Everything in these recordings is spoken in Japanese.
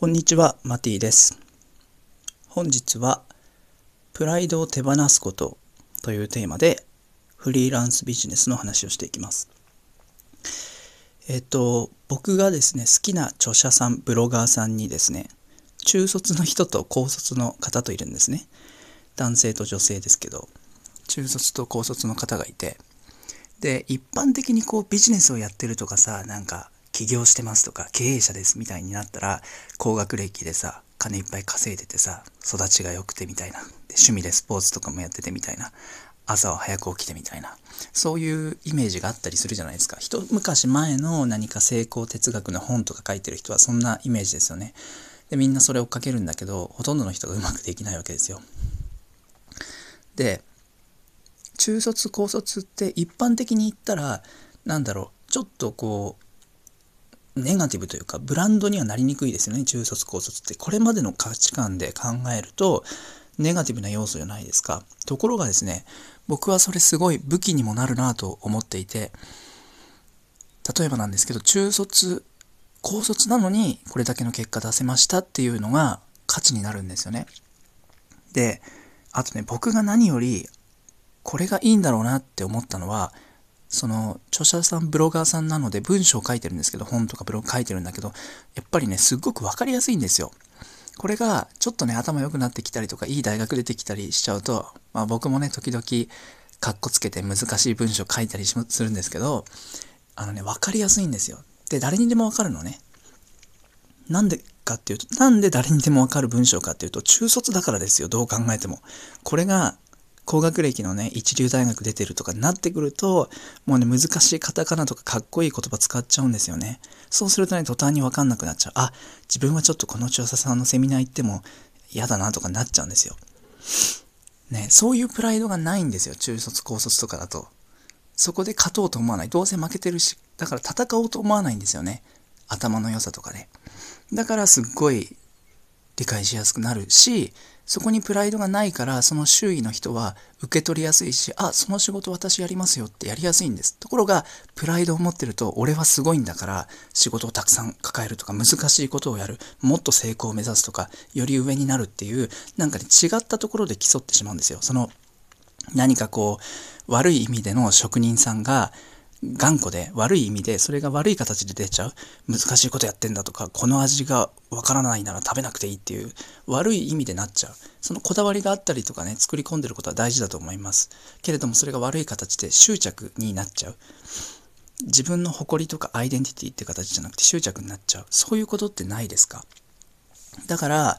こんにちは、マティです。本日は、プライドを手放すことというテーマで、フリーランスビジネスの話をしていきます。えっと、僕がですね、好きな著者さん、ブロガーさんにですね、中卒の人と高卒の方といるんですね。男性と女性ですけど、中卒と高卒の方がいて、で、一般的にこうビジネスをやってるとかさ、なんか起業してますとか経営者ですみたいになったら高学歴でさ金いっぱい稼いでてさ育ちが良くてみたいな。で趣味でスポーツとかもやっててみたいな。朝は早く起きてみたいな。そういうイメージがあったりするじゃないですか。一昔前の何か成功哲学の本とか書いてる人はそんなイメージですよね。でみんなそれを追っかけるんだけどほとんどの人がうまくできないわけですよ。で中卒高卒って一般的に言ったらなんだろうちょっとこうネガティブというかブランドにはなりにくいですよね。中卒高卒って。これまでの価値観で考えるとネガティブな要素じゃないですか。ところがですね僕はそれすごい武器にもなるなと思っていて例えばなんですけど中卒高卒なのにこれだけの結果出せましたっていうのが価値になるんですよね。であとね僕が何よりこれがいいんだろうなって思ったのはその著者さんブロガーさんなので文章を書いてるんですけど本とかブログ書いてるんだけどやっぱりねすっごく分かりやすいんですよ。これがちょっとね頭良くなってきたりとかいい大学出てきたりしちゃうと、まあ、僕もね時々かっこつけて難しい文章書いたりするんですけどあのね分かりやすいんですよ。で誰にでも分かるのね。なんでかっていうとなんで誰にでも分かる文章かっていうと中卒だからですよどう考えても。これが高学歴のね、一流大学出てるとかになってくると、もうね、難しいカタカナとかかっこいい言葉使っちゃうんですよね。そうするとね、途端にわかんなくなっちゃう。あ、自分はちょっとこの調査さんのセミナー行っても嫌だなとかなっちゃうんですよ。ね、そういうプライドがないんですよ。中卒、高卒とかだと。そこで勝とうと思わない。どうせ負けてるし、だから戦おうと思わないんですよね。頭の良さとかで。だからすっごい理解しやすくなるし、そこにプライドがないから、その周囲の人は受け取りやすいし、あ、その仕事私やりますよってやりやすいんです。ところが、プライドを持ってると、俺はすごいんだから、仕事をたくさん抱えるとか、難しいことをやる、もっと成功を目指すとか、より上になるっていう、なんかね、違ったところで競ってしまうんですよ。その、何かこう、悪い意味での職人さんが、頑固で悪い意味でそれが悪い形で出ちゃう。難しいことやってんだとかこの味がわからないなら食べなくていいっていう悪い意味でなっちゃう。そのこだわりがあったりとかね作り込んでることは大事だと思います。けれどもそれが悪い形で執着になっちゃう。自分の誇りとかアイデンティティって形じゃなくて執着になっちゃう。そういうことってないですか？だから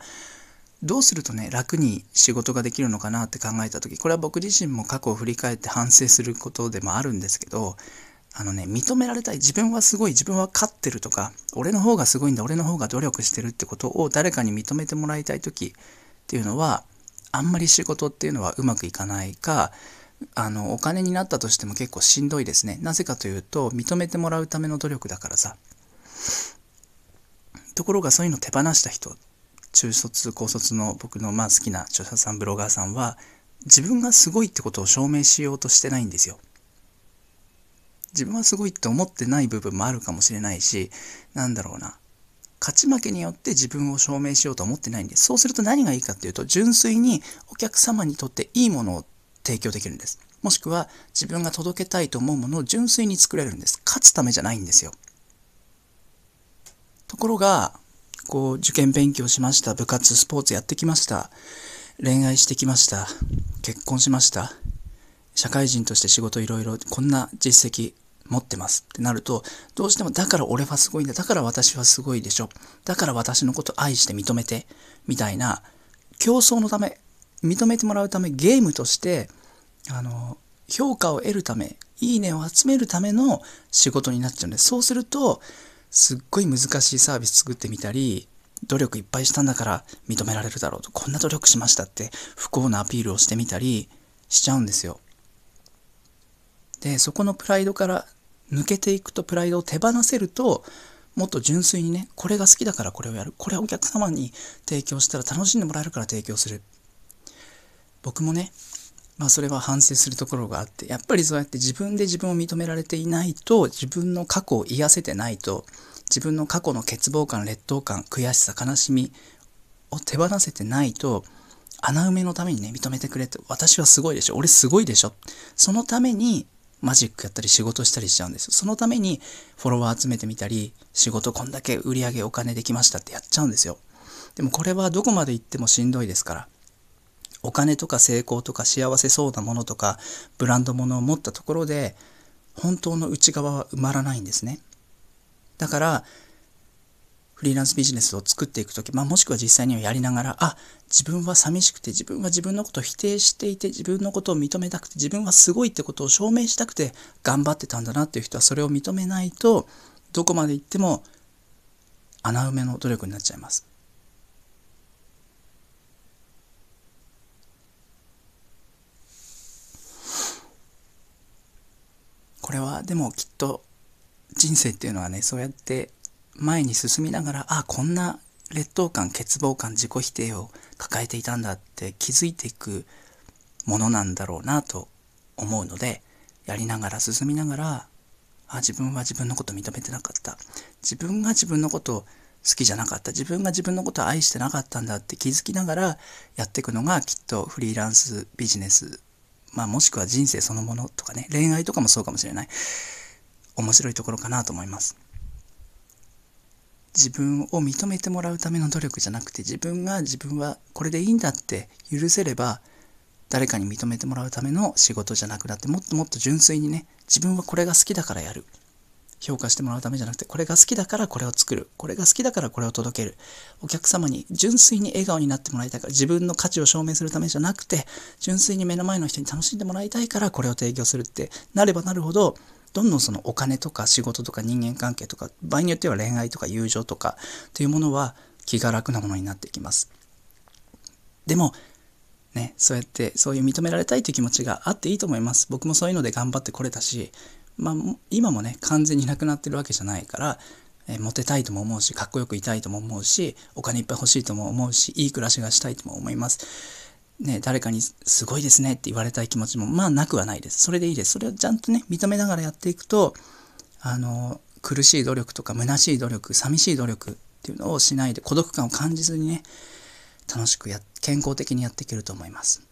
どうするとね楽に仕事ができるのかなって考えた時これは僕自身も過去を振り返って反省することでもあるんですけどあのね、認められたい。自分はすごい、自分は勝ってるとか、俺の方がすごいんだ、俺の方が努力してるってことを誰かに認めてもらいたい時っていうのは、あんまり仕事っていうのはうまくいかないか、あの、お金になったとしても結構しんどいですね。なぜかというと、認めてもらうための努力だからさ。ところがそういうの手放した人、中卒、高卒の僕のまあ好きな著者さん、ブロガーさんは、自分がすごいってことを証明しようとしてないんですよ。自分はすごいって思ってない部分もあるかもしれないし、なんだろうな。勝ち負けによって自分を証明しようと思ってないんで。そうすると何がいいかっていうと、純粋にお客様にとっていいものを提供できるんです。もしくは自分が届けたいと思うものを純粋に作れるんです。勝つためじゃないんですよ。ところが、こう、受験勉強しました。部活、スポーツやってきました。恋愛してきました。結婚しました。社会人として仕事いろいろこんな実績持ってますってなるとどうしてもだから俺はすごいんだだから私はすごいでしょ。だから私のこと愛して認めてみたいな競争のため認めてもらうためゲームとしてあの評価を得るためいいねを集めるための仕事になっちゃうんでそうするとすっごい難しいサービス作ってみたり努力いっぱいしたんだから認められるだろうと。こんな努力しましたって不幸なアピールをしてみたりしちゃうんですよ。でそこのプライドから抜けていくとプライドを手放せるともっと純粋にねこれが好きだからこれをやる。これをお客様に提供したら楽しんでもらえるから提供する。僕もねまあそれは反省するところがあってやっぱりそうやって自分で自分を認められていないと自分の過去を癒せてないと自分の過去の欠乏感劣等感悔しさ悲しみを手放せてないと穴埋めのためにね認めてくれって私はすごいでしょ。俺すごいでしょ。そのためにマジックやったり仕事したりしちゃうんですよ。そのためにフォロワー集めてみたり仕事こんだけ売り上げお金できましたってやっちゃうんですよ。でもこれはどこまで行ってもしんどいですから。お金とか成功とか幸せそうなものとかブランドものを持ったところで本当の内側は埋まらないんですね。だからフリーランスビジネスを作っていく時、まあ、もしくは実際にはやりながらあ自分は寂しくて自分は自分のことを否定していて自分のことを認めたくて自分はすごいってことを証明したくて頑張ってたんだなっていう人はそれを認めないとどこまで行っても穴埋めの努力になっちゃいます。これはでもきっと人生っていうのはねそうやって前に進みながらあこんな劣等感欠乏感自己否定を抱えていたんだって気づいていくものなんだろうなと思うのでやりながら進みながらあ自分は自分のこと認めてなかった自分が自分のこと好きじゃなかった自分が自分のことを愛してなかったんだって気づきながらやっていくのがきっとフリーランスビジネスまあもしくは人生そのものとかね、恋愛とかもそうかもしれない。面白いところかなと思います。自分を認めてもらうための努力じゃなくて自分が自分はこれでいいんだって許せれば誰かに認めてもらうための仕事じゃなくなってもっともっと純粋にね自分はこれが好きだからやる評価してもらうためじゃなくて、これが好きだからこれを作る。これが好きだからこれを届ける。お客様に純粋に笑顔になってもらいたいから、自分の価値を証明するためじゃなくて、純粋に目の前の人に楽しんでもらいたいからこれを提供するってなればなるほど、どんどんそのお金とか仕事とか人間関係とか、場合によっては恋愛とか友情とかというものは気が楽なものになっていきます。でも、ね、そうやってそういう認められたいという気持ちがあっていいと思います。僕もそういうので頑張ってこれたし、まあ、今もね完全になくなってるわけじゃないから、え、モテたいとも思うしかっこよくいたいとも思うしお金いっぱい欲しいとも思うしいい暮らしがしたいとも思います。ね、誰かにすごいですねって言われたい気持ちもまあなくはないです。それでいいです。それをちゃんとね認めながらやっていくとあの苦しい努力とか虚しい努力寂しい努力っていうのをしないで孤独感を感じずにね楽しくや健康的にやっていけると思います。